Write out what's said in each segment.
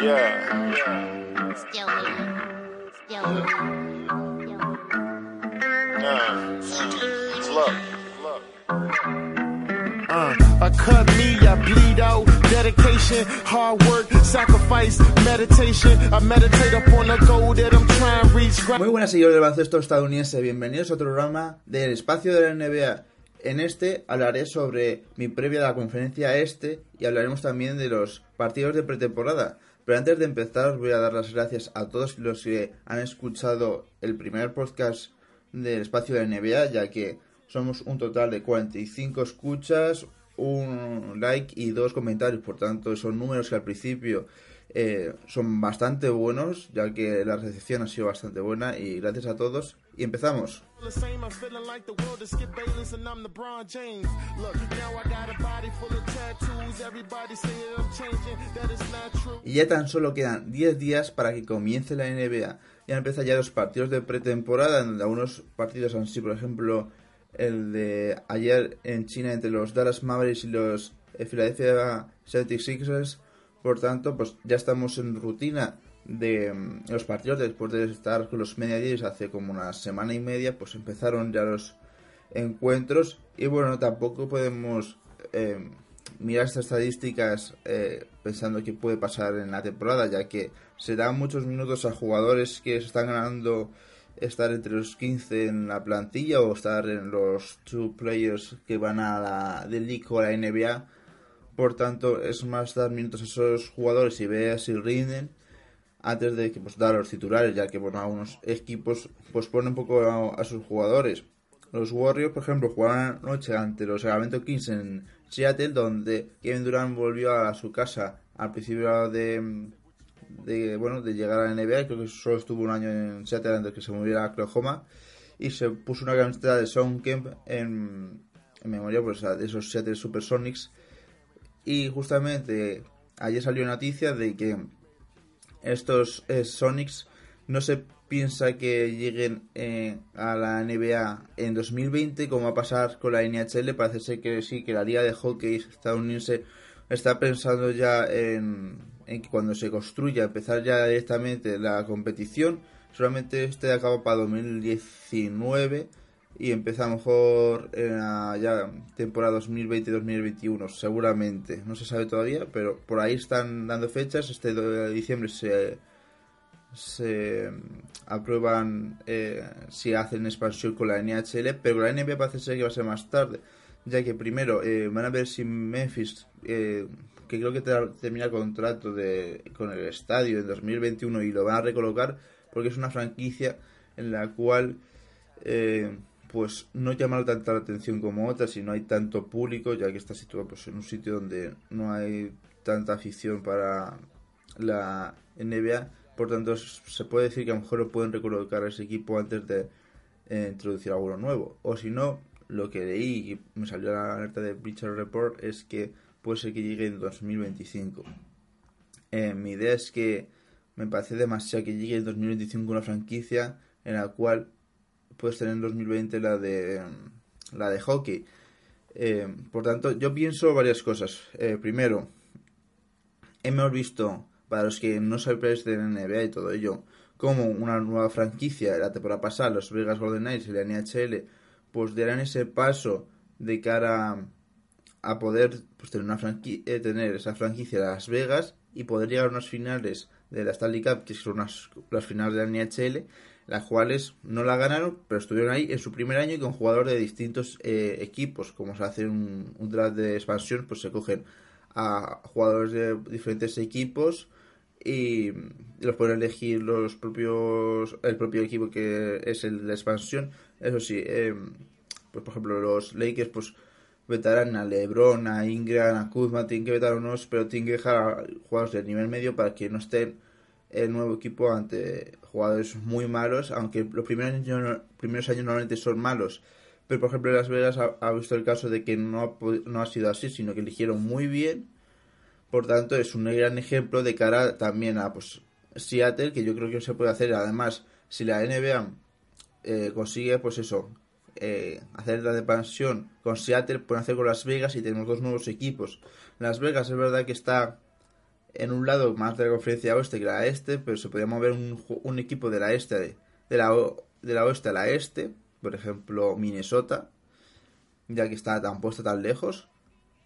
Uh. Uh. Muy buenas seguidores del baloncesto estadounidense, bienvenidos a otro programa del espacio de la NBA. En este hablaré sobre mi previa a la conferencia este y hablaremos también de los partidos de pretemporada. Pero antes de empezar os voy a dar las gracias a todos los que han escuchado el primer podcast del espacio de NBA, ya que somos un total de 45 escuchas, un like y dos comentarios. Por tanto, son números que al principio eh, son bastante buenos, ya que la recepción ha sido bastante buena. Y gracias a todos. Y empezamos. The same, I'm feeling like the world is Skip Bayless and I'm LeBron James. Look, now I got a body full of tattoos. Everybody say that I'm changing, that is not true. Y ya tan solo quedan 10 días para que comience la NBA. Ya empiezan ya los partidos de pretemporada, donde algunos partidos han sido, por ejemplo, el de ayer en China entre los Dallas Mavericks y los eh, Philadelphia 76ers. Por tanto, pues ya estamos en rutina de mm, los partidos después de estar con los mediadíes hace como una semana y media, pues empezaron ya los encuentros y bueno, tampoco podemos eh, mirar estas estadísticas eh, pensando que puede pasar en la temporada, ya que se dan muchos minutos a jugadores que se están ganando estar entre los 15 en la plantilla o estar en los two players que van a la de League o la NBA. Por tanto, es más dar minutos a esos jugadores y ver si rinden antes de pues, dar los titulares, ya que bueno, algunos equipos pues ponen un poco a, sus jugadores. Los Warriors, por ejemplo, jugaron anoche ante los Sacramento Kings en Seattle, donde Kevin Durant volvió a su casa al principio de, de bueno de llegar a la NBA, creo que solo estuvo un año en Seattle antes de que se moviera a Oklahoma, y se puso una camiseta de Sean Kemp en, en memoria pues, de esos Seattle Supersonics. Y justamente ayer salió noticia de que estos eh, Sonics no se piensa que lleguen eh, a la NBA en 2020 como va a pasar con la NHL parece ser que sí que la liga de hockey estadounidense está pensando ya en, en que cuando se construya empezar ya directamente la competición. Solamente este acaba para 2019 y empieza a lo mejor en la ya temporada 2020-2021 seguramente. No se sabe todavía pero por ahí están dando fechas. Este diciembre se se aprueban eh, si hacen expansión con la NHL pero la NBA parece ser que va a ser más tarde ya que primero eh, van a ver si Memphis eh, que creo que ter- termina el contrato de, con el estadio en 2021 y lo van a recolocar porque es una franquicia en la cual eh, pues no llama tanta la atención como otras y no hay tanto público ya que está situado pues en un sitio donde no hay tanta afición para la NBA por tanto se puede decir que a lo mejor lo pueden recolocar a ese equipo antes de eh, introducir alguno nuevo. O si no lo que leí y me salió la alerta de Bleacher Report es que puede ser que llegue en 2025 eh, mi idea es que me parece demasiado que llegue en 2025 una franquicia en la cual puedes tener en 2020 la de la de hockey. Eh, por tanto, yo pienso varias cosas. Eh, primero, hemos visto, para los que no sabéis de NBA y todo ello, como una nueva franquicia, la temporada pasada, los Vegas Golden Knights y la NHL, pues darán ese paso de cara a poder pues, tener, una eh, tener esa franquicia de Las Vegas y poder llegar a unas finales de la Stanley Cup, que son las finales de la NHL, las cuales no la ganaron, pero estuvieron ahí en su primer año y con jugadores de distintos eh, equipos. Como se hace un, un draft de expansión, pues se cogen a jugadores de diferentes equipos y los pueden elegir los propios el propio equipo que es el de expansión. Eso sí, eh, pues por ejemplo los Lakers pues vetarán a LeBron, a Ingram, a Kuzma, tienen que vetar a unos, pero tienen que dejar a jugadores de nivel medio para que no estén el nuevo equipo ante jugadores muy malos, aunque los primeros años, primeros años normalmente son malos. Pero por ejemplo Las Vegas ha, visto el caso de que no no ha sido así, sino que eligieron muy bien. Por tanto, es un gran ejemplo de cara también a pues Seattle, que yo creo que se puede hacer. Además, si la NBA eh, consigue, pues eso, eh, hacer la expansión con Seattle, pueden hacer con Las Vegas y tenemos dos nuevos equipos. Las Vegas es verdad que está en un lado más de la conferencia oeste que la este, pero se podía mover un, equipo de la este, de la, de la oeste a la este, por ejemplo Minnesota, ya que está tan puesto tan lejos,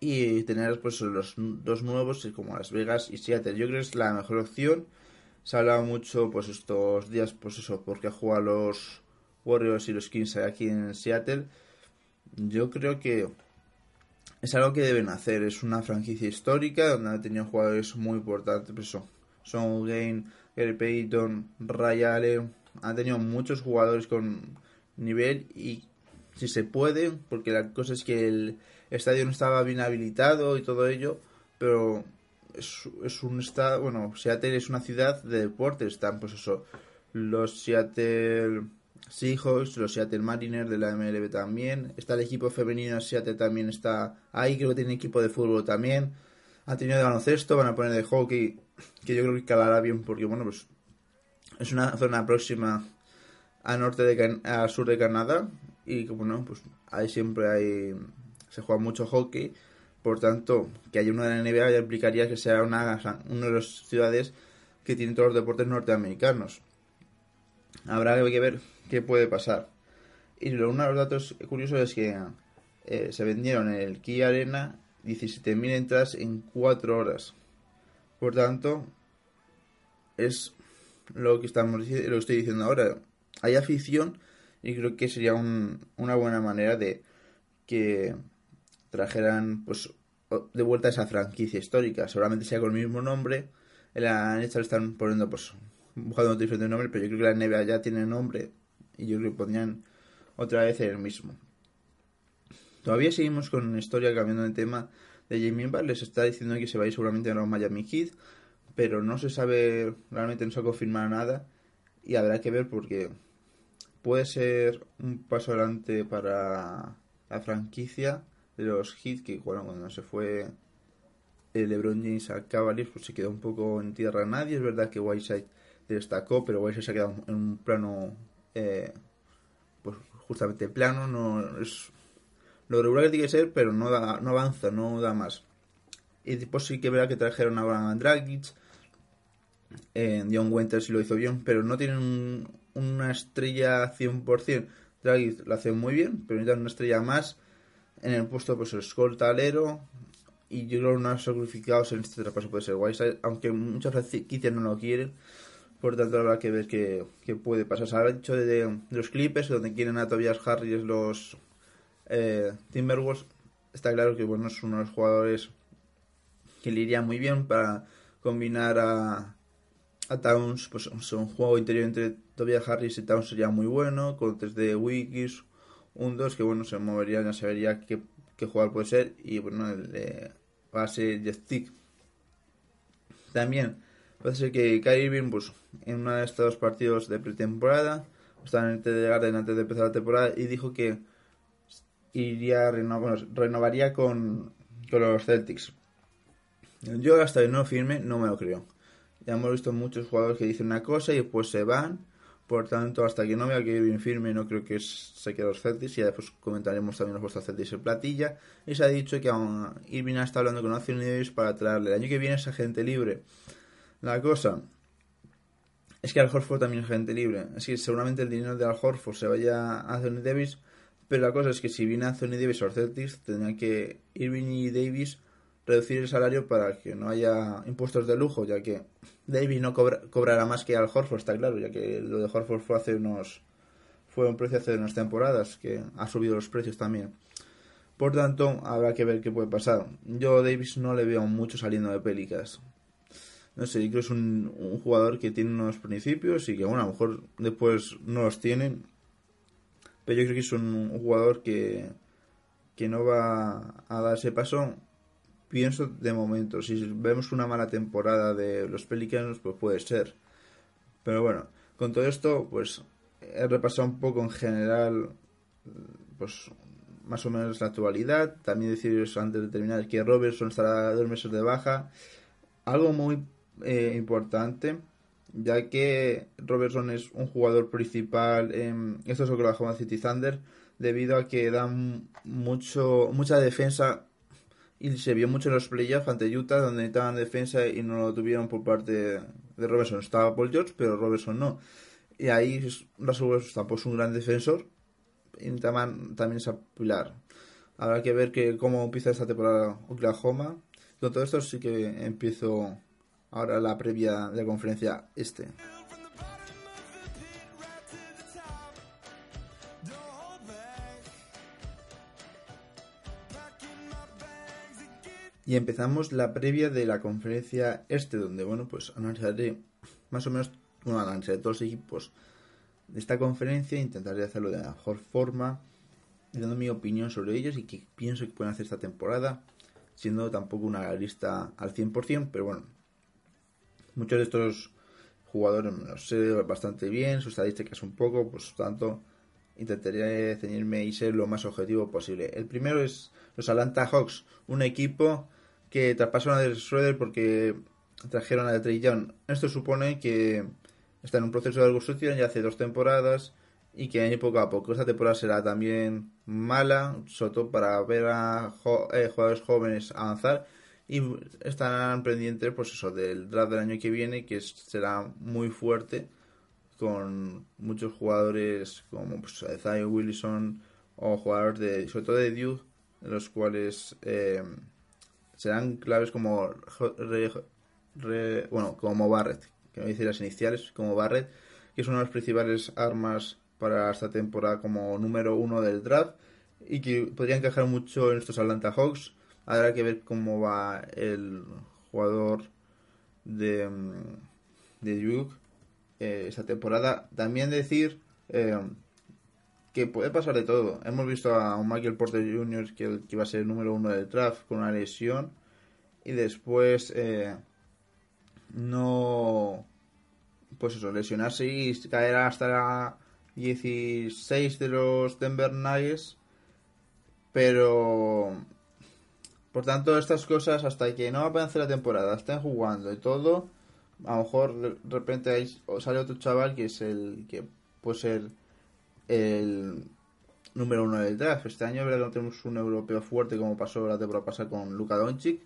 y tener pues los dos nuevos como Las Vegas y Seattle. Yo creo que es la mejor opción. Se ha hablado mucho pues estos días, pues eso, porque juegan los Warriors y los Kings aquí en Seattle. Yo creo que es algo que deben hacer. Es una franquicia histórica donde han tenido jugadores muy importantes. Pues eso, Son Gain, Gary Payton, Ray Allen. Han tenido muchos jugadores con nivel y si se puede, porque la cosa es que el estadio no estaba bien habilitado y todo ello, pero es, es un estado, bueno, Seattle es una ciudad de deportes, están pues eso, los Seattle Seahawks, los Seattle Mariners de la MLB también, está el equipo femenino Seattle también está ahí, creo que tiene equipo de fútbol también, han tenido de baloncesto, van a poner de hockey, que yo creo que calará bien porque bueno, pues es una zona próxima al norte de sur de Canadá y como no, pues ahí siempre hay se juega mucho hockey, por tanto, que haya una de la NBA ya implicaría que sea una, una de las ciudades que tiene todos los deportes norteamericanos. Habrá que ver qué puede pasar. Y lo- uno de los datos curiosos es que eh, se vendieron en el Kia Arena 17.000 entradas en 4 horas. Por tanto, es lo que estamos lo estoy diciendo ahora. Hay afición y creo que sería un- una buena manera de que trajeran pues de vuelta esa franquicia histórica. Seguramente sea con el mismo nombre. En la NHL están poniendo pues buscando otro diferente nombre, pero yo creo que la NBA ya tiene nombre y yo creo que pondrían otra vez el mismo. Todavía seguimos con historia cambiando de tema de Jamie Butler. Les está diciendo que se va a ir seguramente a los Miami Heat, pero no se sabe, realmente no se ha confirmado nada y habrá que ver porque puede ser un paso adelante para la franquicia de los Heat que bueno, cuando se fue el LeBron James a Cavaliers pues se quedó un poco en tierra nadie. Es verdad que Whiteside destacó, pero Whiteside se ha quedado en un plano eh, pues justamente plano, no es lo regular que tiene que ser, pero no da, no avanza, no da más. Y después sí que verá que trajeron a Abraham Dragic, eh, Dion Winters lo hizo bien, pero no tienen un- una estrella 100%. Dragic lo hace muy bien, pero necesitan una estrella más. En el puesto, pues el escolta alero. Y yo creo que unos sacrificados en este traspaso puede ser Whiteside, aunque muchas franquicias no lo quieren. Por tanto, habrá que ver qué, puede pasar. Se ha dicho de, de los Clippers, donde quieren a Tobias Harris los eh, Timberwolves. Está claro que bueno, es uno de los jugadores que le iría muy bien para combinar a, a Towns. Pues un juego interior entre Tobias Harris y Towns sería muy bueno. Con desde Wikis, un 2 que bueno, se movería, ya se vería qué, qué jugador puede ser. Y bueno, el de base Jeff Tick. También puede ser que Kyrie Irving, pues, en uno de estos partidos de pretemporada, estaba en el TD Garden antes de empezar la temporada y dijo que iría reno- renovaría con, con los Celtics. Yo hasta que no firme no me lo creo. Ya hemos visto muchos jugadores que dicen una cosa y después se van. Por tanto, hasta que no vea que Irving firme, no creo que se quede los Celtics. Y ya después comentaremos también los vuestros Celtics en platilla. Y se ha dicho que aún Irving está hablando con Anthony Davis para traerle. El año que viene es agente libre. La cosa es que Al Horford también es agente libre. Es que seguramente el dinero de Al Horford se vaya a Anthony Davis. Pero la cosa es que si viene Anthony Davis los Celtics, tendrían que Irving y Davis reducir el salario para que no haya impuestos de lujo, ya que Davis no cobra- cobrará más que Al Horford, está claro, ya que lo de Horford fue hace unos fue un precio hace unas temporadas que ha subido los precios también. Por tanto, habrá que ver qué puede pasar. Yo a Davis no le veo mucho saliendo de Pelicas. No sé, yo creo que es un, un jugador que tiene unos principios y que, bueno, a lo mejor después no los tienen. Pero yo creo que es un, jugador que, que no va a dar ese paso. Pienso de momento, si vemos una mala temporada de los Pelicans, pues puede ser. Pero bueno, con todo esto, pues he repasado un poco en general, pues más o menos la actualidad. También deciros antes de terminar que Robertson estará dos meses de baja. Algo muy eh, importante, ya que Robertson es un jugador principal en esto es Oklahoma City Thunder, debido a que dan mucho mucha defensa Y se vio mucho en los playoffs ante Utah, donde necesitaban defensa y no lo tuvieron por parte de Robertson. Estaba Paul George, pero Robertson no. Y ahí Russell Westbrook tampoco es un gran defensor. Y necesitaban también esa pilar. Habrá que ver que cómo empieza esta temporada Oklahoma. Con todo esto sí que empiezo ahora la previa de la conferencia este. Y empezamos la previa de la conferencia este, donde, bueno, pues analizaré más o menos, bueno, analizaré todos los equipos de esta conferencia, intentaré hacerlo de la mejor forma, dando mi opinión sobre ellos y qué pienso que pueden hacer esta temporada, siendo tampoco una lista al 100%, pero bueno, muchos de estos jugadores los sé bastante bien, sus estadísticas un poco, pues tanto intentaré ceñirme y ser lo más objetivo posible. El primero es los Atlanta Hawks, un equipo que traspasaron a Del Schroeder porque trajeron a Trey Young. Esto supone que está en un proceso de reconstrucción ya hace dos temporadas y que año poco a poco esta temporada será también mala, sobre todo para ver a eh, jugadores jóvenes avanzar y estarán pendientes pues eso del draft del año que viene que será muy fuerte con muchos jugadores como pues, Zion Wilson o jugadores de sobre todo de Duke los cuales eh, serán claves como bueno como Barrett que me dice las iniciales como Barrett que es una de las principales armas para esta temporada como número uno del draft y que podría encajar mucho en estos Atlanta Hawks habrá que ver cómo va el jugador de, de Duke eh, esta temporada también decir eh, que puede pasar de todo. Hemos visto a un Michael Porter Jr. que, que iba a ser el número uno del draft con una lesión y después eh, no pues eso, lesionarse y caer hasta la 16 de los Denver Nuggets pero por tanto estas cosas hasta que no avance la temporada estén jugando y todo a lo mejor de repente hay, sale otro chaval que es el que puede ser el número uno del draft. Este año verdad no tenemos un europeo fuerte como pasó la temporada pasada con Luka Doncic,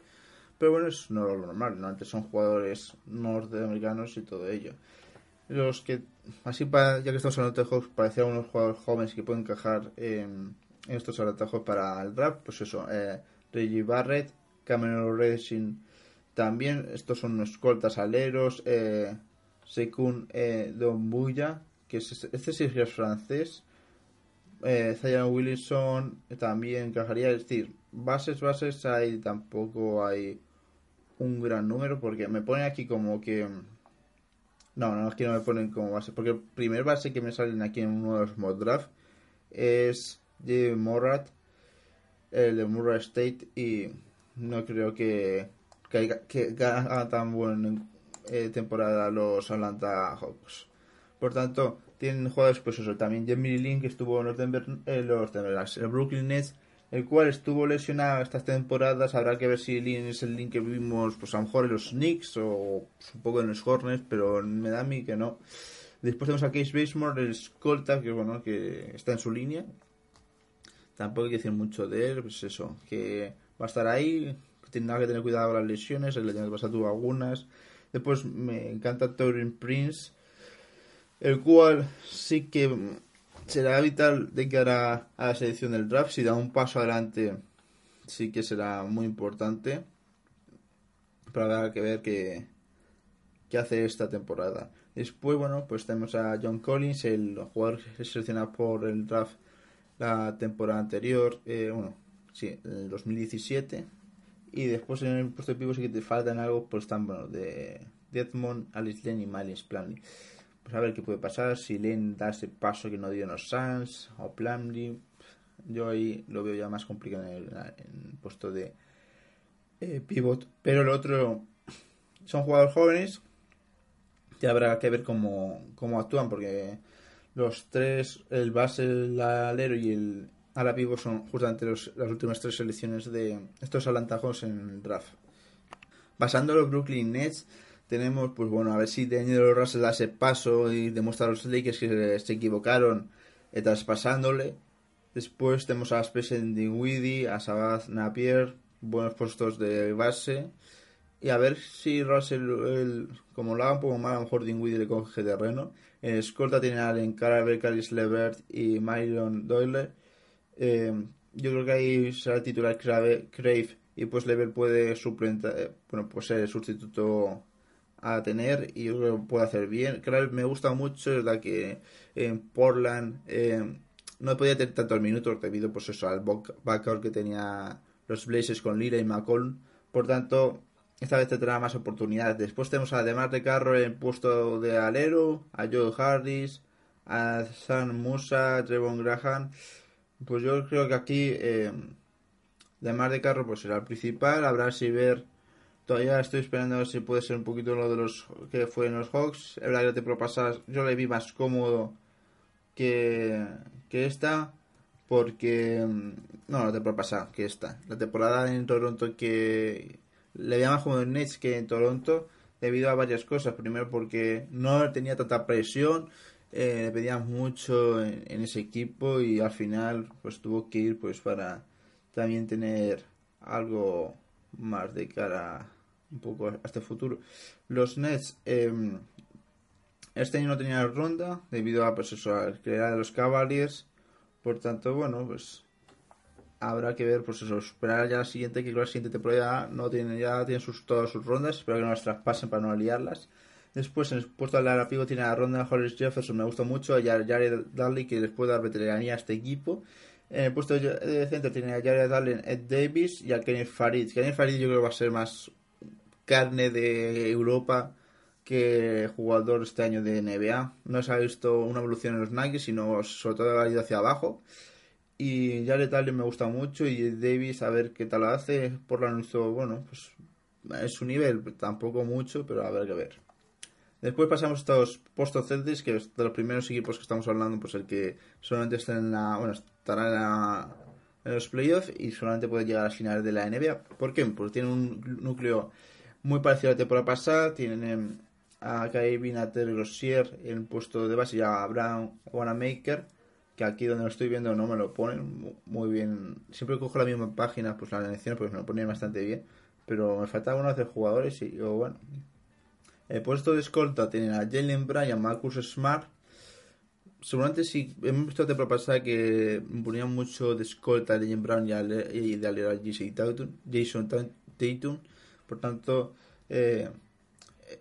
pero bueno, es no lo normal, ¿no? Antes son jugadores norteamericanos y todo ello. Los que, así para, ya que estamos hablando de parecían unos jugadores jóvenes que pueden encajar en, estos atajos para el draft, pues eso, eh, Reggie Barrett, Cameron Racing también, estos son escoltas aleros, eh, Sekun eh, que es, este sí es francés. Eh, Zion Wilson también encajaría, es decir, bases, bases, hay tampoco hay un gran número, porque me pone aquí como que... No, no, aquí no me ponen como base, porque el primer base que me salen aquí en uno de los mod draft es de Morat, el de Murray State, y no creo que que, que haga tan buena eh, temporada los Atlanta Hawks. Por tanto, tienen jugadores, pues eso, también Jamie Lin, que estuvo en los, Denver, eh, los el Brooklyn Nets, el cual estuvo lesionado estas temporadas. Habrá que ver si Lin es el Lin que vimos, pues a lo mejor en los Knicks o pues, un poco en los Hornets, pero me da a mí que no. Después tenemos a Case Basemore, el escolta, que bueno, que está en su línea. Tampoco hay que decir mucho de él, pues eso, que va a estar ahí, tendrá que tener cuidado con las lesiones, el año pasado tuvo algunas. Después me encanta Torin Prince, el cual sí que será vital de cara a la selección del draft. Si da un paso adelante, sí que será muy importante. Pero habrá que ver qué, qué hace esta temporada. Después, bueno, pues tenemos a John Collins, el jugador seleccionado por el draft la temporada anterior, eh, bueno, sí, en el 2017 y después en el puesto de pivot sí te faltan algo, pues están, bueno, de Edmond, Alice Lane y Miles Plumlee. Pues a ver qué puede pasar, si Lane da ese paso que no dio en los Suns, o Plumlee. Yo ahí lo veo ya más complicado en el, puesto de eh, pivot. Pero el otro son jugadores jóvenes que habrá que ver cómo, cómo actúan, porque los tres, el base, el alero y el, ahora vivo son justamente las últimas tres selecciones de estos alantajos en el draft. Basando los Brooklyn Nets, tenemos, pues bueno, a ver si Daniel Russell da ese paso y demuestra a los Lakers que se, equivocaron traspasándole. Después tenemos a Spencer Dinwiddie, a Sabath Napier, buenos puestos de base. Y a ver si Russell, el- como lo haga un poco mal, a lo mejor Dinwiddie le coge terreno. En escolta tiene a Allen Carver, Caris Levert y Myron Doyle. Eh, yo creo que ahí será el titular Crave, Crave y pues Levert puede suplentar, eh, bueno, pues ser el sustituto a tener y yo creo que puede hacer bien. Crave me gusta mucho, es verdad que en Portland eh, no podía tener tantos minutos debido pues eso al back- backcourt que tenía los Blazers con Lira y McCollum. Por tanto, esta vez tendrá más oportunidades. Después tenemos además de Carroll en puesto de alero, a Joe Harris, a Sam Musa, Trevon Graham. Pues yo creo que aquí, eh, además de Carroll, pues será el principal. Habrá si ver. Todavía estoy esperando a ver si puede ser un poquito lo de los que fue en los Hawks. Es verdad que la temporada pasada yo le vi más cómodo que, que esta. Porque. mm, No, la temporada pasada, que esta. La temporada en Toronto que. Le veía más como en Nets que en Toronto. Debido a varias cosas. Primero porque no tenía tanta presión. Eh, le pedían mucho en, ese equipo. Y al final, pues tuvo que ir pues para también tener algo más de cara un poco a este futuro. Los Nets. em, este año no tenían ronda debido a pues eso, a que era de los Cavaliers. Por tanto, bueno, pues habrá que ver, pues eso, esperar ya la siguiente, que la siguiente temporada no tiene, ya tienen sus, todas sus rondas, espero que no las traspasen para no liarlas. Después, en el puesto de la pivo tiene a Ronda Hollis Jefferson, me gusta mucho, a Jar- Jared Dudley, que les puede dar veteranía a este equipo. En el puesto de centro tiene a Jared Allen, Ed Davis y a Kenneth Farid. Kenneth Farid yo creo que va a ser más carne de Europa que jugador este año de NBA. No se ha visto una evolución en los Nuggets, sino sobre todo ha ido hacia abajo. Y Jared Allen me gusta mucho y Davis a ver qué tal lo hace. Por la hizo, bueno, pues es su nivel, tampoco mucho, pero a ver qué ver. Después pasamos a estos postos Celtics, que es de los primeros equipos que estamos hablando, pues el que solamente está en la, bueno, estará en, la- en los playoffs y solamente puede llegar a las finales de la NBA. ¿Por qué? Porque tiene un núcleo muy parecido a la temporada pasada, tienen a Kevin a Terry en el puesto de base y a Brown Wanamaker, que aquí donde lo estoy viendo no me lo ponen mu- muy bien. Siempre cojo la misma página, pues la elección pues me lo ponen bastante bien, pero me falta uno de jugadores y yo, bueno, el puesto de escolta tienen a Jalen Bryan, Marcus Smart. Seguramente sí, hemos visto temporada pasada que ponían mucho de escolta a Jalen Brown y, ale- y de a Jason Tatum. Jason Tatum. Por tanto, eh,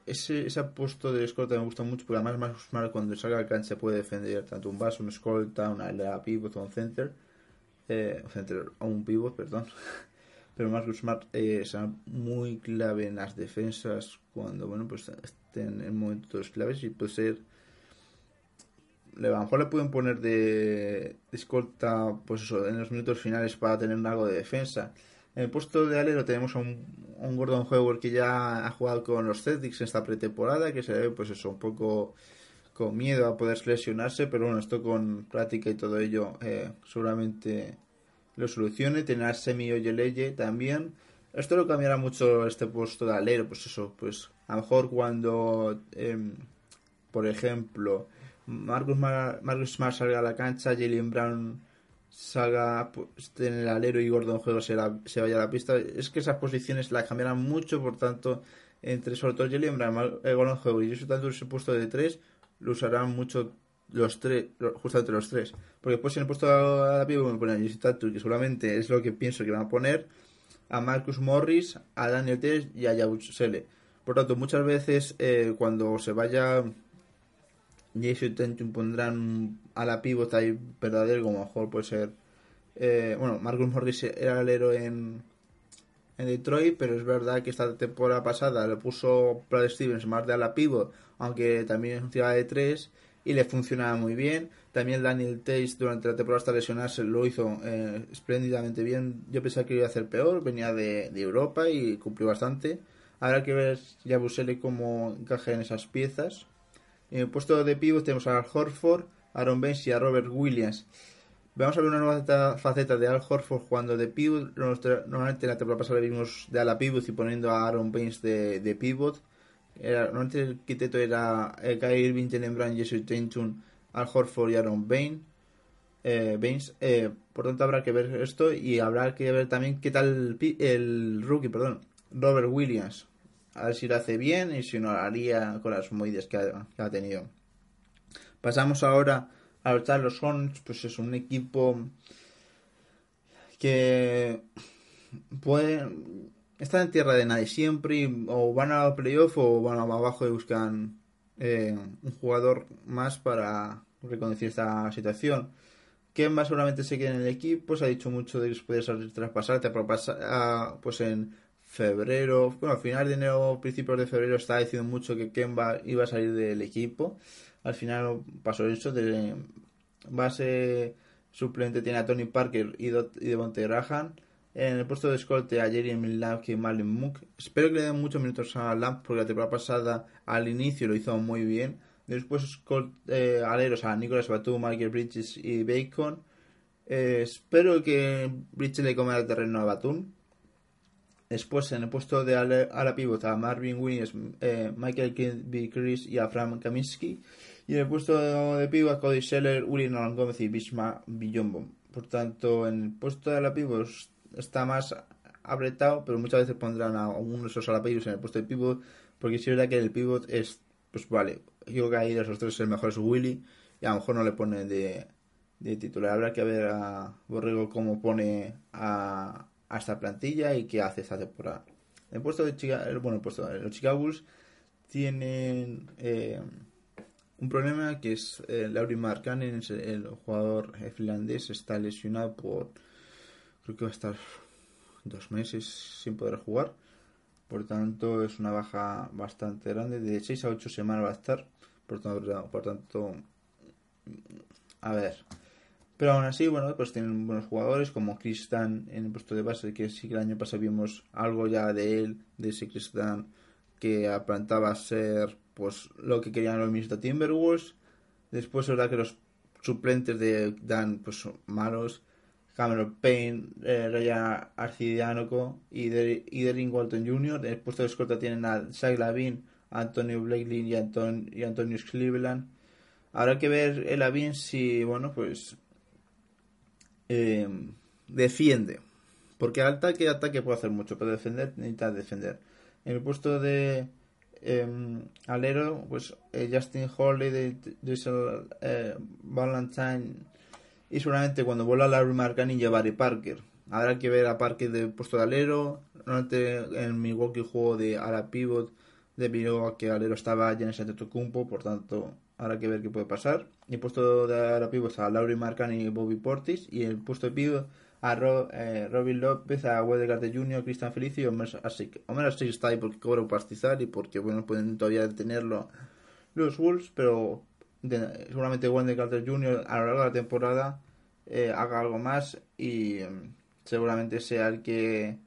ese, ese puesto de escolta me gusta mucho porque además Marcus cuando salga al cancha puede defender tanto un base, un escolta, una alera pivot o un center. Eh, center o un pivot, perdón. pero Marcus Smart eh, muy clave en las defensas cuando bueno pues estén en momentos claves y puede ser a lo mejor le pueden poner de, de escolta pues eso en los minutos finales para tener algo de defensa en el puesto de alero tenemos a un, Gordon Hayward que ya ha jugado con los Celtics en esta pretemporada que se ve pues eso un poco con miedo a poder lesionarse pero bueno esto con práctica y todo ello eh, seguramente lo solucione. Tener a Semi Oyeleye también. Esto lo cambiará mucho este puesto de alero. Pues eso, pues a lo mejor cuando, em, por ejemplo, Marcus, Mar Marcus Smart salga a la cancha, Jalen Brown salga pues, en el alero y Gordon Juego se, se vaya a la pista. Es que esas posiciones la cambiarán mucho, por tanto, entre sobre todo Mar- eh, Gordon Juego y yo tanto ese puesto de tres, lo usarán mucho los tres, lo- justamente los tres. Porque después en el puesto de la pivo me ponen a Jesse Tatum, que seguramente es lo que pienso que van a poner, a Marcus Morris, a Daniel Tess y a Yabusele. Por tanto, muchas veces eh, cuando se vaya Jason Tatum pondrán a la pivot ahí verdadero, como mejor puede ser. eh, bueno, Marcus Morris era alero en, en Detroit, pero es verdad que esta temporada pasada le puso Brad Stevens más de a la pivot, aunque también es un tirada de tres y le funcionaba muy bien. También Daniel Tace durante la temporada hasta lesionarse lo hizo eh, espléndidamente bien. Yo pensaba que iba a hacer peor, venía de, Europa y cumplió bastante. Habrá que ver ya Busele cómo encaja en esas piezas. En el puesto de pivot tenemos a Al Horford, Aaron Baines y a Robert Williams. Vamos a ver una nueva faceta- de Al Horford jugando de pivot. Normalmente en la temporada pasada vimos de ala pivot y poniendo a Aaron Baines de, de pivot. Normalmente el quinteto era eh, Kyrie Irving, Jalen Jesse Tatum, Al Horford y Aaron Bain. eh, Baines. Eh, por tanto, habrá que ver esto y habrá que ver también qué tal el, el rookie, perdón, Robert Williams. A ver si lo hace bien y si no lo haría con las movidas que ha, que tenido. Pasamos ahora a los Charles Hornets, pues es un equipo que puede estar en tierra de nadie siempre o van a playoff o van abajo y buscan eh, un jugador más para reconducir esta situación. Kemba seguramente se quede en el equipo, se ha dicho mucho de que puede salir traspasar, traspasar ah, pues en febrero, bueno, a final de enero, principios de febrero estaba diciendo mucho que Kemba iba a salir del equipo. Al final pasó eso de base suplente tiene a Tony Parker y, Devontae Graham. En el puesto de escolte a Jeremy Lamb y Malin Mook. Espero que le den muchos minutos a Lamb porque la temporada pasada al inicio lo hizo muy bien. Después escol- eh, aleros a Nicolas Batum, Michael Bridges y Bacon. Eh, espero que Bridges le coma el terreno a Batum. Después en el puesto de ala, pivot a Marvin Williams, eh, Michael Kilby Chris y a Frank Kaminsky. Y en el puesto de pivot a Cody Scheller, Uri Nolan Gómez y Bisma Billombo. Por tanto, en el puesto de ala pivot está más apretado, pero muchas veces pondrán a uno de esos ala pivots en el puesto de pivot. Porque si es verdad que el pivot es, pues vale, yo creo que ahí de esos tres el mejor es Willy. Y a lo mejor no le pone de, de titular. Habrá que ver a Borrego cómo pone a, a esta plantilla y qué hace esta temporada. El puesto de Chica, bueno, el puesto de los Chicago Bulls tienen eh, un problema que es eh, Lauri Markkanen, el jugador eh, finlandés, está lesionado por creo que va a estar dos meses sin poder jugar. Por tanto, es una baja bastante grande. De 6 a 8 semanas va a estar. Por tanto, por tanto a ver. Pero aún así, bueno, pues tienen buenos jugadores como Kristan en el puesto de base, que sí que el año pasado vimos algo ya de él, de ese Kristan que aparentaba ser pues lo que querían los Minnesota Timberwolves. Después es verdad que los suplentes de Dan pues son malos. Cameron Payne, eh, Ryan Arcidianoco y, de, y Walton Jr. En el puesto de escolta tienen a Zach Lavin, Antonio Blakely y, Anton, y Antonio Cleveland. Habrá que ver el Lavin si, bueno, pues eh, defiende. Porque ataque, ataque puede hacer mucho, pero defender necesita defender. En el puesto de eh, alero, pues eh, Justin Holiday, Diesel eh, Valentine y seguramente cuando vuelva Larry Marcani llevaré Parker. Habrá que ver a Parker de puesto de alero. En Milwaukee juego de ala pivot debido a que alero estaba ya en ese por tanto habrá que ver qué puede pasar. El puesto de ala pivot a Laurie Marcani y Bobby Portis y el puesto de pivot a eh, Robin López, a Carter Jr., Cristian Felicio y Omer Asik. Omer Asik está ahí porque cobra un pastizal y porque bueno pueden todavía detenerlo los Wolves, pero seguramente Wendell Carter Jr. a lo largo de la temporada eh, haga algo más y eh, seguramente sea el que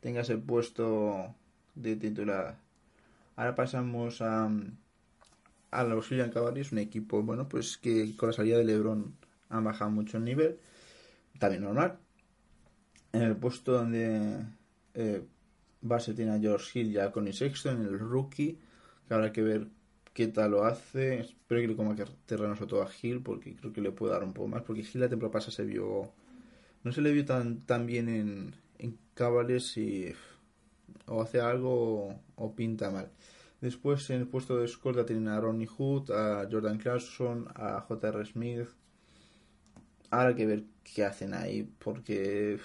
tenga ese puesto de titular. Ahora pasamos a, a los Cleveland Cavaliers, un equipo bueno pues que con la salida de LeBron han bajado mucho el nivel, también normal. En el puesto donde eh, base tiene a George Hill y a Connie Sexton, el rookie, que habrá que ver qué tal lo hace. Espero que le coma terreno sobre todo a Hill, porque creo que le puede dar un poco más. Porque Hill la temporada pasada se vio. No se le vio tan, tan bien en, en Cavaliers y. O hace algo o pinta mal. Después en el puesto de escolta tienen a Ronnie Hood, a Jordan Clarkson, a J.R. Smith. Ahora hay que ver qué hacen ahí, porque.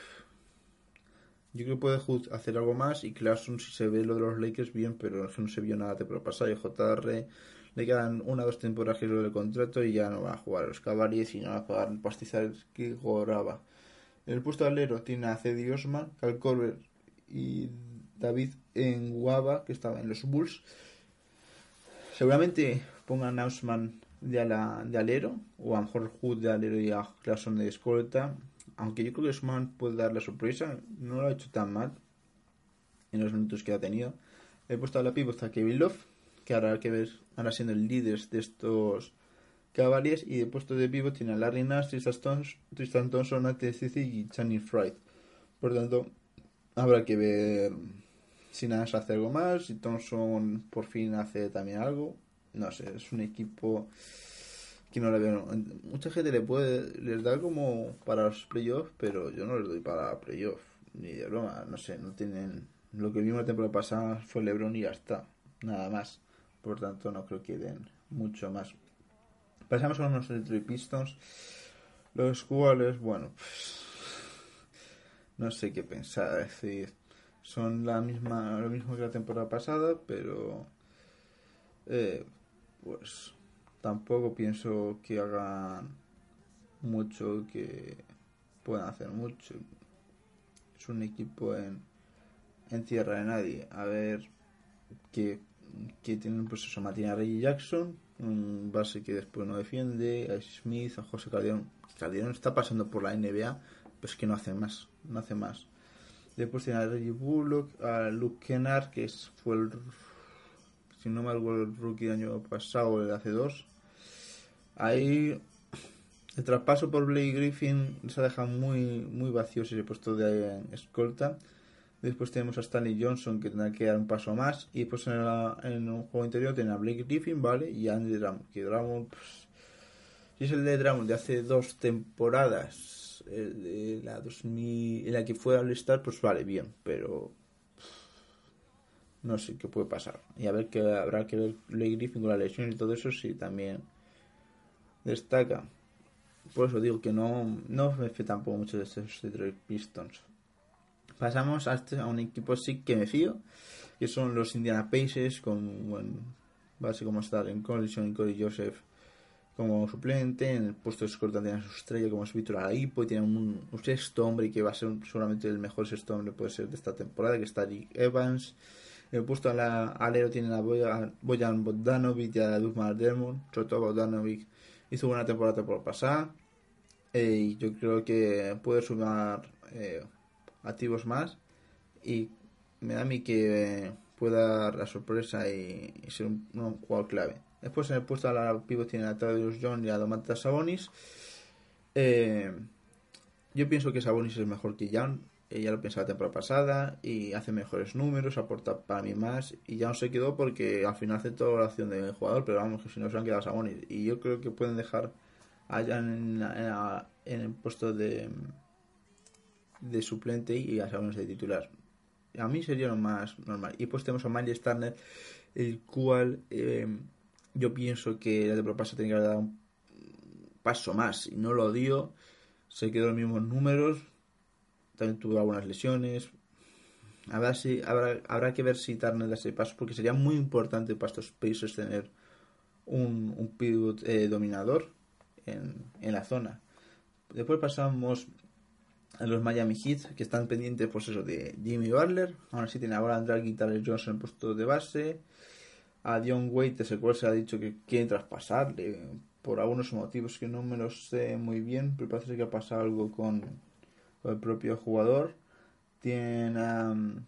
Yo creo que puede Hood hacer algo más y Clarkson si se ve lo de los Lakers bien, pero no se vio nada temporada pasada y JR le quedan una o dos temporadas lo del contrato y ya no va a jugar a los Cavaliers y no va a pagar el pastizal que cobraba. En el puesto de alero tiene a Cedi Osman, Cal Corber y David en Guava, que estaba en los Bulls. Seguramente pongan a Osman de, ala, de alero, o a lo mejor Hood de alero y a Clarkson de escolta. Aunque yo creo que Osman puede dar la sorpresa, no lo ha hecho tan mal en los minutos que ha tenido. He puesto a la pivot a Kevin Love, que ahora que ver, ahora siendo el líder de estos Cavaliers. Y de puesto de pivot tiene a Larry Nash, Tristan, Thompson, Nate y Channing Fried. Por tanto, habrá que ver si Nash hace algo más, si Thompson por fin hace también algo. No sé, es un equipo que no le veo. Mucha gente le puede les da como para los playoffs, pero yo no les doy para playoffs ni de broma, no sé, no tienen lo que vimos la temporada pasada fue LeBron y ya está, nada más. Por tanto, no creo que den mucho más. Pasamos a unos Detroit Pistons, los cuales, bueno, pues, no sé qué pensar, es decir, son la misma, lo mismo que la temporada pasada, pero eh, pues tampoco pienso que hagan mucho, que puedan hacer mucho. Es un equipo en, tierra de nadie. A ver qué, qué tienen pues eso, Martina Rey Jackson, un base que después no defiende, a Smith, a José Calderón. Calderón está pasando por la NBA, pues que no hace más, no hace más. Después tiene a Reggie Bullock, a Luke Kennard, que es, fue el, si no me acuerdo, el rookie del año pasado el de hace dos. Ahí el traspaso por Blake Griffin se deja muy, muy vacío ese puesto de escolta. Después tenemos a Stanley Johnson que tendrá que dar un paso más. Y pues en, la, en un juego interior tiene a Blake Griffin, ¿vale? Y a Andy Drummond. Que Drummond, pues, es el de Drummond de hace dos temporadas, el la 2000, en la que fue al Star, pues vale, bien. Pero no sé qué puede pasar. Y a ver que habrá que ver Blake Griffin con la lesión y todo eso, si también destaca. Por eso digo que no, no me fío tampoco mucho de estos Detroit Pistons. Pasamos a, este, a un equipo sí que me fío, que son los Indiana Pacers, con buen base como está en Collison y Corey Joseph como suplente. En el puesto de escolta tiene a su estrella como es Víctor Alaipo y tiene un, sexto hombre que va a ser seguramente el mejor sexto hombre puede ser de esta temporada, que está Rick Evans. En el puesto la, alero tiene a Boyan Bogdanovic y a Dukmar Dermond. Sobre todo Bogdanovic hizo buena temporada por pasar. Eh, y yo creo que puede sumar eh, activos más y me da a mí que pueda dar la sorpresa y, ser un, jugador clave. Después en el puesto a la pivot tiene a Tadeusz John y a Domantas Sabonis. Eh, yo pienso que Sabonis es mejor que Young. Eh, ya lo pensaba la temporada pasada y hace mejores números, aporta para mí más. Y ya no se quedó porque al final aceptó la acción del jugador, pero vamos, que si no se han quedado Sabonis. Y yo creo que pueden dejar a Young en, en, en el puesto de de suplente y a Sabonis de titular. A mí sería lo más normal. Y pues tenemos a Miles Turner, el cual eh, yo pienso que la temporada pasada tenía que dar un paso más y no lo dio. Se quedó los mismos números. También tuvo algunas lesiones. Habrá, habrá, habrá que ver si Turner da ese paso porque sería muy importante para estos Pacers tener un, un pivot eh, dominador en, en la zona. Después pasamos a los Miami Heat que están pendientes pues eso de Jimmy Butler ahora sí tiene ahora a Tyler Johnson en puesto de base a Dion Waiters el cual se ha dicho que quieren traspasarle. Por algunos motivos que no me lo sé muy bien pero parece que ha pasado algo con, el propio jugador. Tienen um,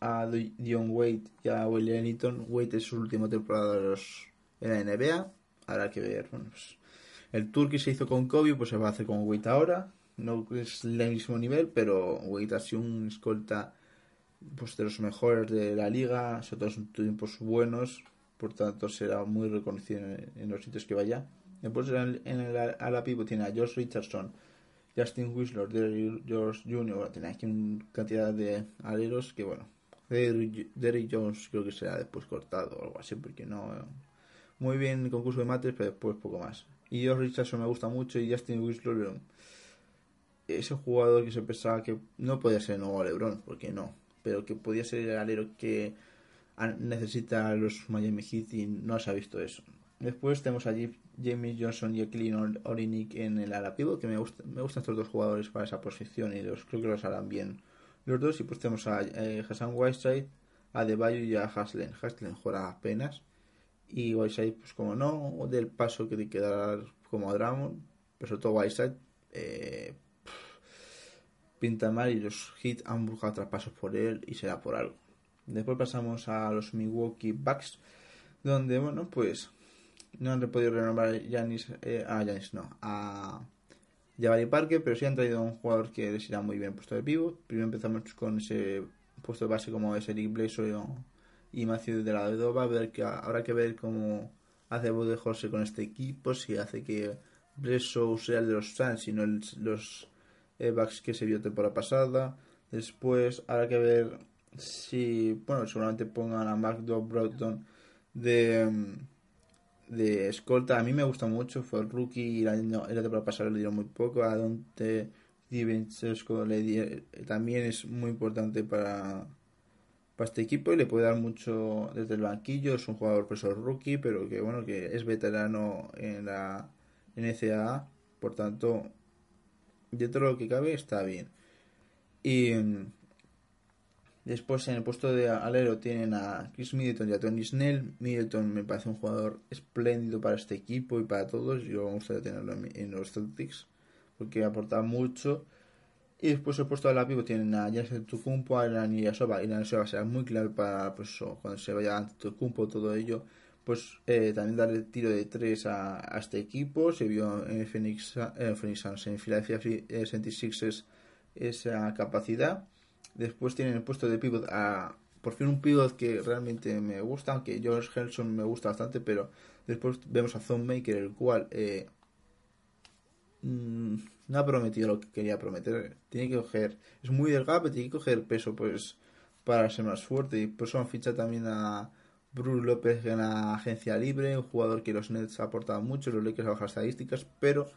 a Dion Wade y a William Eaton Wade es su última temporada de los, en la NBA habrá que ver bueno, pues, el tour que se hizo con Kobe pues se va a hacer con Wade ahora. No es el mismo nivel, pero Wade ha sido un escolta pues, de los mejores de la liga, sobre todo son tiempos buenos, por tanto será muy reconocido en, en los sitios que vaya. Después en el, en el ala pivot tiene a Josh Richardson, Justin Whistler, Derrick George Jr., tiene aquí una cantidad de aleros que bueno, Derrick Jones creo que será después cortado o algo así, porque no... Muy bien el concurso de mates, pero después poco más. Y Josh Richardson me gusta mucho y Justin Whistler ese jugador que se pensaba que no podía ser el nuevo Lebron, porque no, pero que podía ser el alero que necesita los Miami Heat y no se ha visto eso. Después tenemos allí Jamie Johnson y Eklin Orinic en el ala pivot, que me, gusta, me gustan estos dos jugadores para esa posición y los creo que los harán bien los dos. Y pues tenemos a eh, Hassan Whiteside, a Debayo y a Haslen. Haslen juega apenas y Whiteside, pues como no, del paso que tiene que dar como a pero sobre todo Whiteside, eh, pinta mal y los Heat han buscado traspasos por él y será por algo. Después pasamos a los Milwaukee Bucks, donde, bueno, pues no han podido renovar Giannis, eh, a Giannis no, a Jabari Parker, pero sí han traído a un jugador que les irá muy bien puesto de pivot. Primero empezamos con ese puesto de base como es Eric Bledsoe y Matthew de la Vedova, ver habrá que ver cómo hace Jorge con este equipo, si hace que Bledsoe sea el de los Suns y no el- los Bucks que se vio temporada pasada. Después habrá que ver si, bueno, seguramente pongan a McDowell Broughton de, mm, de escolta. A mí me gusta mucho, fue el rookie y año, el temporada pasada le dieron muy poco. A Dante DiVincenzo también es muy importante para, para este equipo y le puede dar mucho desde el banquillo. Es un jugador preso rookie, pero que bueno, que es veterano en la NCAA, por tanto, dentro de lo que cabe está bien. Y mm, después en el puesto de alero tienen a Chris Middleton y a Tony Snell. Middleton me parece un jugador espléndido para este equipo y para todos. Yo me gustaría tenerlo en, los Celtics porque aporta mucho. Y después el puesto de la pivot tienen a Jason Tucumpo, a Ilan Ilyasova. Ilan Ilyasova será muy clave para pues, cuando se vaya ante Tucumpo, todo ello. Pues eh, también darle tiro de tres a, este equipo. Se vio en Phoenix, eh, Phoenix Suns, en Philadelphia eh, 76ers esa capacidad. Después tienen el puesto de pivot a por fin un pivot que realmente me gusta, aunque George Helson me gusta bastante, pero después vemos a Zone Maker, el cual eh, mm, no ha prometido lo que quería prometer. Tiene que coger, es muy delgado, pero tiene que coger peso pues para ser más fuerte. Y por eso han fichado también a Bruce López la agencia libre, un jugador que los Nets ha aportado mucho, los Lakers a bajas estadísticas, pero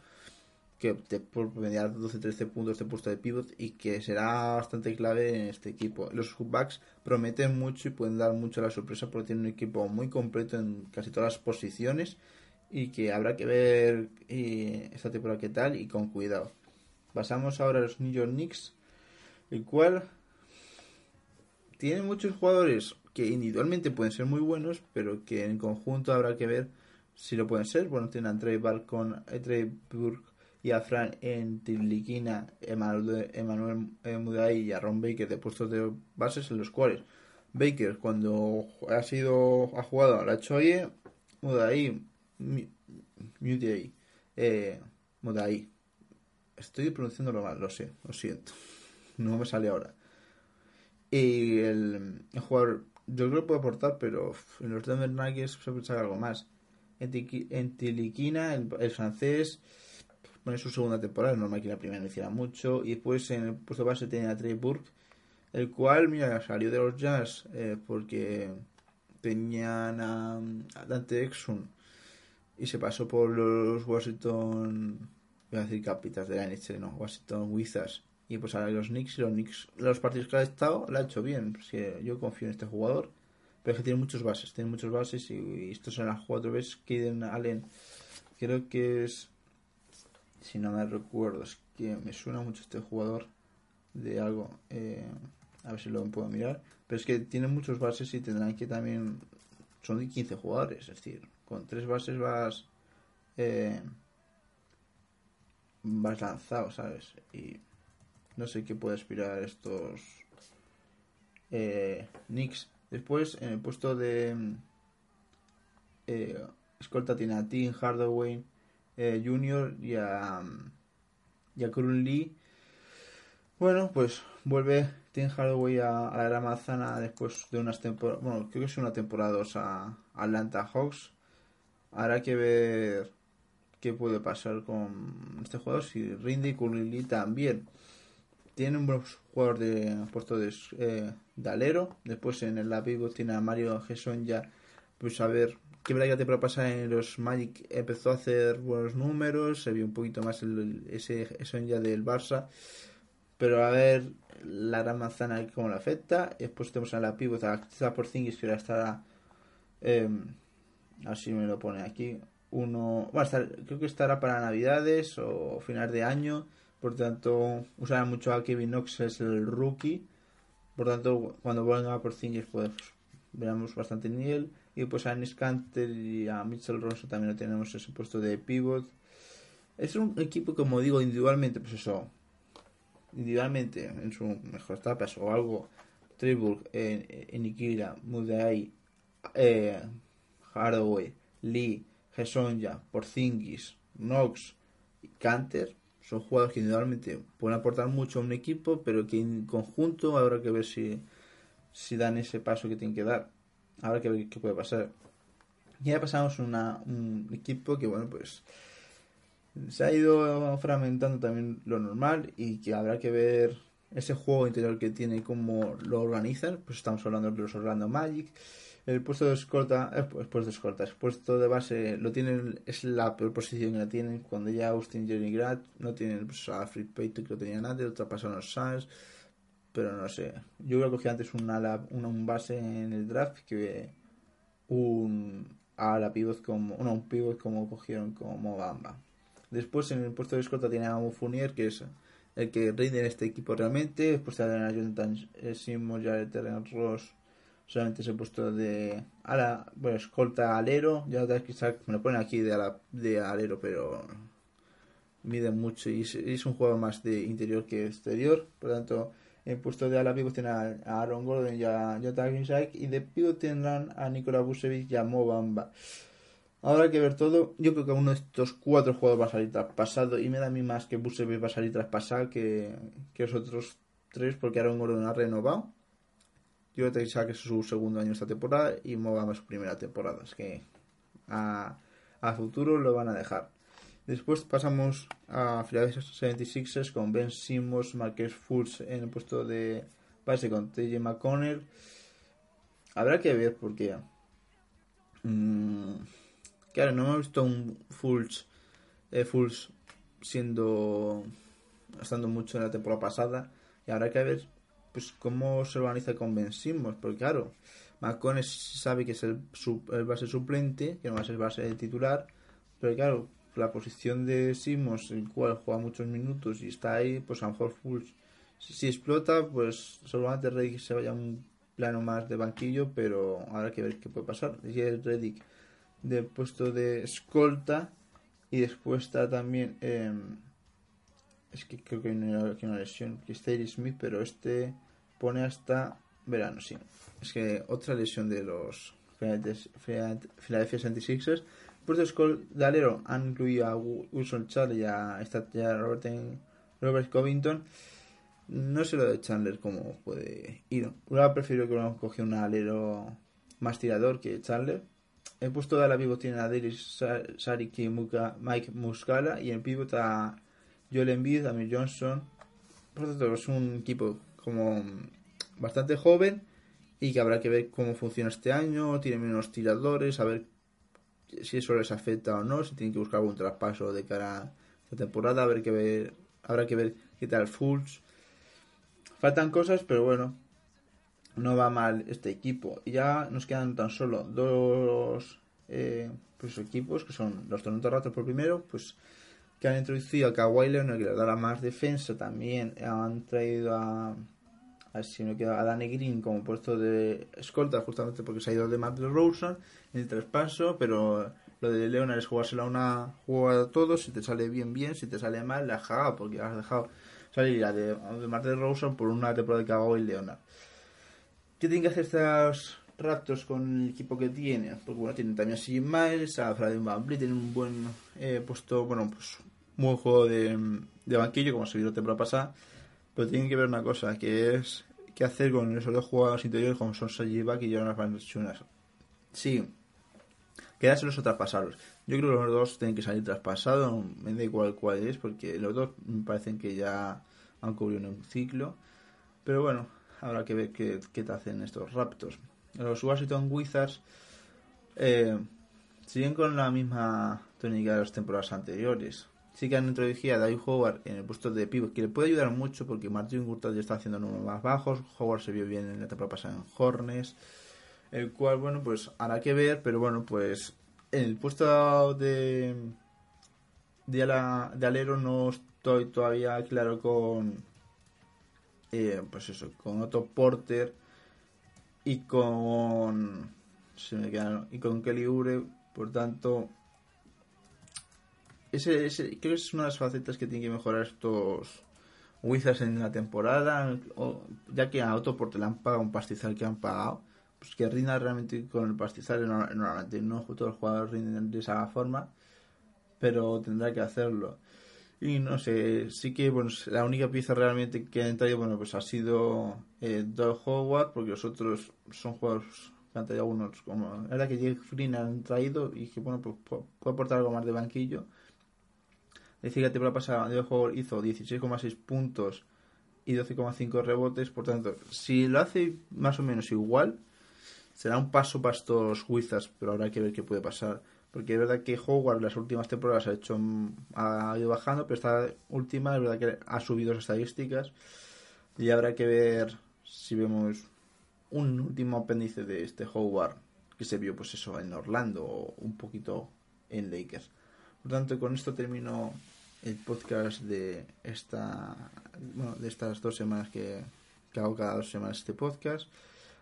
que te puede promediar 12-13 puntos de puesto de pivot y que será bastante clave en este equipo. Los Bucks prometen mucho y pueden dar mucho la sorpresa porque tienen un equipo muy completo en casi todas las posiciones y que habrá que ver eh, esta temporada qué tal y con cuidado. Pasamos ahora a los New York Knicks, el cual tiene muchos jugadores que individualmente pueden ser muy buenos, pero que en conjunto habrá que ver si lo pueden ser. Bueno, tienen a Trey Balcon, a Trey Burke y a Fran en Tiliquina, Emanuel, eh, Muday y a Ron Baker de puestos de bases en los cuales Baker cuando ha sido ha jugado la Choye, Muday, Muday, eh, Muday. Estoy pronunciándolo mal, lo sé, lo siento. No me sale ahora. Y el jugador, yo creo que puede aportar, pero en los Denver Nuggets se puede algo más. En, Tiliquina, el, francés, pone su segunda temporada, es normal que la primera no hiciera mucho. Y después en el puesto base tiene a Trey Burke, el cual, mira, salió de los Jazz eh, porque tenían a, a Dante Exum y se pasó por los Washington, voy a decir Capitals de la NHL, no, Washington Wizards. Y pues ahora los Knicks, los Knicks, los partidos que ha estado, lo ha hecho bien. Pues que yo confío en este jugador. Pero es que tiene muchos bases, tiene muchos bases y, y estos son las cuatro veces que Allen, creo que es, si no me recuerdo, es que me suena mucho este jugador de algo. eh, a ver si lo puedo mirar. Pero es que tiene muchos bases y tendrán que también. Son de 15 jugadores, es decir, con tres bases vas. eh, vas lanzado, ¿sabes? Y no sé qué puede aspirar estos eh, Knicks. Después, en el puesto de eh, escolta tiene a Tim Hardaway eh, Jr. y a, y Lee. Bueno, pues vuelve Tim Hardaway a, a la gran después de unas temporadas, bueno, creo que es una temporada dos a Atlanta Hawks. Habrá que ver qué puede pasar con este jugador, si rinde y Kurun Lee también. Tiene un buen jugador de puesto de, eh, alero. Después en el pivot tiene a Mario Gesson ya. Pues a ver, que verdad que la temporada pasada en los Magic empezó a hacer buenos números. Se vio un poquito más el, ese Gesson ya del Barça. Pero a ver la gran manzana cómo le afecta. Después tenemos a la pivot a Kristaps Porzingis que ahora estará. Eh, a ver si me lo pone aquí. Uno. Bueno, creo que estará para Navidades o finales de año. Por tanto, usará mucho a Kevin Knox, es el rookie. Por tanto, cuando vuelvan a Porzingis, pues veremos bastante nivel. Y pues a Anis Kanter y a Mitchell Ronson también lo tenemos ese puesto de pivot. Es un equipo, como digo, individualmente, pues eso, individualmente en su mejor etapas o algo, Triburg, en, en Ikira, Mudai, eh, Hardaway, Lee, Gesonja, Porzingis, Knox y Canter son jugadores que individualmente pueden aportar mucho a un equipo, pero que en conjunto habrá que ver si, si dan ese paso que tienen que dar. Habrá que ver qué puede pasar. Y ya pasamos una, un equipo que, bueno, pues se ha ido fragmentando también lo normal y que habrá que ver ese juego interior que tiene cómo lo organizan. Pues estamos hablando de los Orlando Magic. El puesto de escolta, el puesto de escolta, el puesto de base lo tienen, es la peor posición que la tienen cuando ya Austin Jerry Grad no tienen pues, a Fred Payton que lo tenían antes, otra pasaron los Suns, pero no sé. Yo creo que cogí antes un, ala, un, base en el draft que un ala pivot como, no, un pivot como cogieron como Bamba. Después en el puesto de escolta tiene a Mufunier que es el que rinde en este equipo realmente. Después tiene a Jonathan Simmons, Jared Terren Ross solamente se ha puesto de ala, bueno, escolta alero, ya quizás me lo ponen aquí de, ala, de alero, pero mide mucho y es, un juego más de interior que exterior, por lo tanto, en puesto de ala pivot tienen a Aaron Gordon y a Jota Grinshak y de pivot tendrán a Nikola Vucevic y a Mo Bamba. Ahora hay que ver todo. Yo creo que uno de estos cuatro juegos va a salir traspasado. Y me da a mí más que Vucevic va a salir traspasado que, que los otros tres, porque Aaron Gordon ha renovado. Te que es su segundo año esta temporada y Mobama su primera temporada. Es que a, futuro lo van a dejar. Después pasamos a Philadelphia 76ers con Ben Simmons, Marquez Fultz en el puesto de base con TJ McConnell. Habrá que ver porque. Mmm, claro, no hemos visto un Fultz, eh, siendo. estando mucho en la temporada pasada. Y habrá que ver pues cómo se organiza con Ben Simmons, porque claro, McCones sabe que es el, el, base suplente, que no va a ser base titular, pero claro, la posición de Simmons, el cual juega muchos minutos y está ahí, pues a lo mejor si, explota, pues seguramente Reddick se vaya a un plano más de banquillo, pero habrá que ver qué puede pasar. Y el Reddick de puesto de escolta y después está también... Eh, es que creo que hay una, que una lesión, Smith, pero este pone hasta verano, sí. Es que otra lesión de los Philadelphia 76ers. Puesto de alero han incluido a Wilson Charlie y a, Robert, Robert Covington. No sé lo de Chandler cómo puede ir. Hubiera preferido que hubiéramos cogido un alero más tirador que Chandler. El puesto de ala pivot tiene a Darius Sarik y Mike Muscala. Y en pivot a Joel Embiid, Amir Johnson. Por lo tanto, es un equipo como bastante joven y que habrá que ver cómo funciona este año. Tiene menos tiradores, a ver si eso les afecta o no, si tienen que buscar algún traspaso de cara a esta temporada. Ver que ver, habrá que ver qué tal Fulls. Faltan cosas, pero bueno, no va mal este equipo. Y ya nos quedan tan solo dos eh, pues equipos, que son los Toronto Raptors por primero, pues que han introducido a Kawhi Leonard, que le dará más defensa también. Han traído a, a, si no queda, a Danny Green como puesto de escolta, justamente porque se ha ido de Matt Rosen en el traspaso. Pero lo de Leonard es jugársela una jugada a todos. Si te sale bien, bien. Si te sale mal, la has cagado porque has dejado salir a de, de Matt Rosen por una temporada de Kawhi Leonard. ¿Qué tienen que hacer estos Raptors con el equipo que tiene? Porque bueno, tienen también a Siggy Miles, a Freddy Van tienen un buen eh, puesto, bueno, pues un buen juego de, de banquillo, como se vio la temporada pasada. Pero tienen que ver una cosa, que es qué hacer con esos dos jugadores interiores como son Sajibak y Jonas Valanciunas. Sí, quedárselos o traspasarlos. Yo creo que los dos tienen que salir traspasados, me da igual cuál es, porque los dos me parecen que ya han cubierto un ciclo. Pero bueno, habrá que ver qué, qué te hacen estos Raptors. Los Washington Wizards eh, siguen con la misma tónica de las temporadas anteriores. Sí que han introducido a David Howard en el puesto de pivot, que le puede ayudar mucho porque Martin Gurtad ya está haciendo números más bajos. Howard se vio bien en la temporada pasada en Hornets. El cual, bueno, pues hará que ver, pero bueno, pues en el puesto de, de, ala, de alero no estoy todavía claro con. Eh, pues eso, con Otto Porter y con. Se me quedaron, y con Kelly Ure, por tanto, ese, ese, creo que es una de las facetas que tienen que mejorar estos Wizards en la temporada, o, ya que a Otto Porter le han pagado un pastizal que han pagado, pues que rinda realmente con el pastizal, normalmente no todos los jugadores rinden de esa forma, pero tendrá que hacerlo. Y no sé, sí que bueno, la única pieza realmente que ha entrado bueno, pues ha sido eh, Doug Howard, porque los otros son jugadores han traído algunos, como verdad que Jake Green han traído y que bueno, pues pu- puede aportar algo más de banquillo. Decir que la temporada pasada el juego hizo 16,6 puntos y 12,5 rebotes, por tanto, si lo hace más o menos igual, será un paso para estos Wizards, pero habrá que ver qué puede pasar. Porque es verdad que Howard las últimas temporadas ha hecho ha ido bajando, pero esta última es verdad que ha subido las estadísticas y habrá que ver si vemos un último apéndice de este Howard que se vio pues eso en Orlando o un poquito en Lakers. Por tanto, con esto termino el podcast de esta bueno, de estas dos semanas que, hago cada dos semanas este podcast.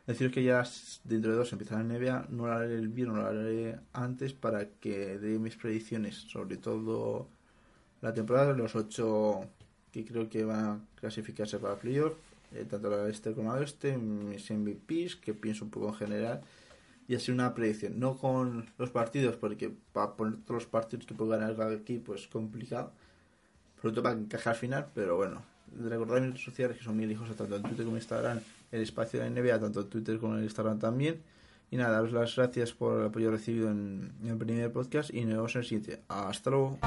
Deciros que ya dentro de dos empieza la NBA, no lo haré el viernes, lo haré antes para que dé mis predicciones, sobre todo la temporada los ocho que creo que van a clasificarse para playoff, eh, tanto la este como la oeste, mis MVPs, que pienso un poco en general, y así una predicción, no con los partidos, porque para poner todos los partidos que puedo ganar cada equipo es complicado, pronto para encajar al final, pero bueno, recordad mis redes sociales que son mil hijos tanto en Twitter como en Instagram, el espacio de la NBA, tanto en Twitter como en Instagram también. Y nada, daros las gracias por el apoyo recibido en, en el primer podcast y nos vemos en el siguiente. Hasta luego.